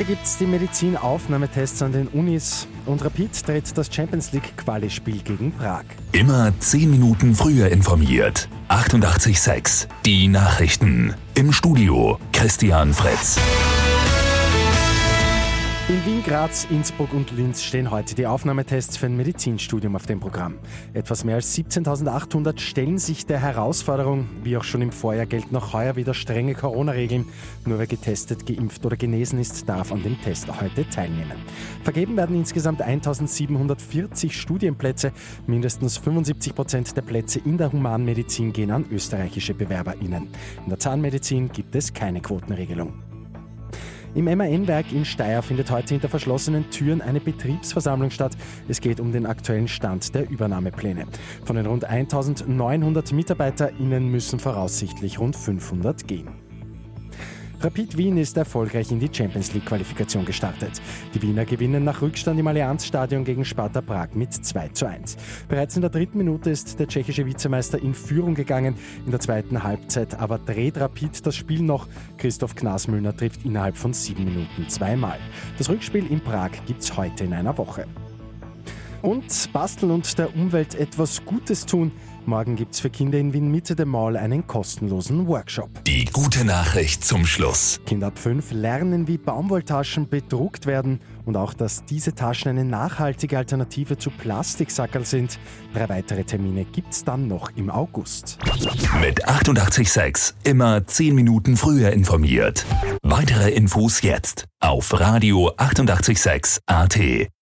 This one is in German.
Heute gibt es die Medizinaufnahmetests an den Unis und Rapid dreht das Champions League Quali-Spiel gegen Prag. Immer 10 Minuten früher informiert. 88.6 Die Nachrichten. Im Studio Christian Fritz. In Wien, Graz, Innsbruck und Linz stehen heute die Aufnahmetests für ein Medizinstudium auf dem Programm. Etwas mehr als 17.800 stellen sich der Herausforderung. Wie auch schon im Vorjahr gelten auch heuer wieder strenge Corona-Regeln. Nur wer getestet, geimpft oder genesen ist, darf an dem Test heute teilnehmen. Vergeben werden insgesamt 1.740 Studienplätze. Mindestens 75 Prozent der Plätze in der Humanmedizin gehen an österreichische BewerberInnen. In der Zahnmedizin gibt es keine Quotenregelung. Im MAN-Werk in Steyr findet heute hinter verschlossenen Türen eine Betriebsversammlung statt. Es geht um den aktuellen Stand der Übernahmepläne. Von den rund 1900 MitarbeiterInnen müssen voraussichtlich rund 500 gehen. Rapid Wien ist erfolgreich in die Champions League Qualifikation gestartet. Die Wiener gewinnen nach Rückstand im Allianzstadion gegen Sparta Prag mit 2 zu 1. Bereits in der dritten Minute ist der tschechische Vizemeister in Führung gegangen. In der zweiten Halbzeit aber dreht Rapid das Spiel noch. Christoph Knasmüllner trifft innerhalb von sieben Minuten zweimal. Das Rückspiel in Prag gibt's heute in einer Woche. Und basteln und der Umwelt etwas Gutes tun. Morgen gibt es für Kinder in Wien Mitte der Mall einen kostenlosen Workshop. Die gute Nachricht zum Schluss. Kinder ab 5 lernen, wie Baumwolltaschen bedruckt werden und auch, dass diese Taschen eine nachhaltige Alternative zu Plastiksackerl sind. Drei weitere Termine gibt es dann noch im August. Mit 886 immer 10 Minuten früher informiert. Weitere Infos jetzt auf Radio 886 AT.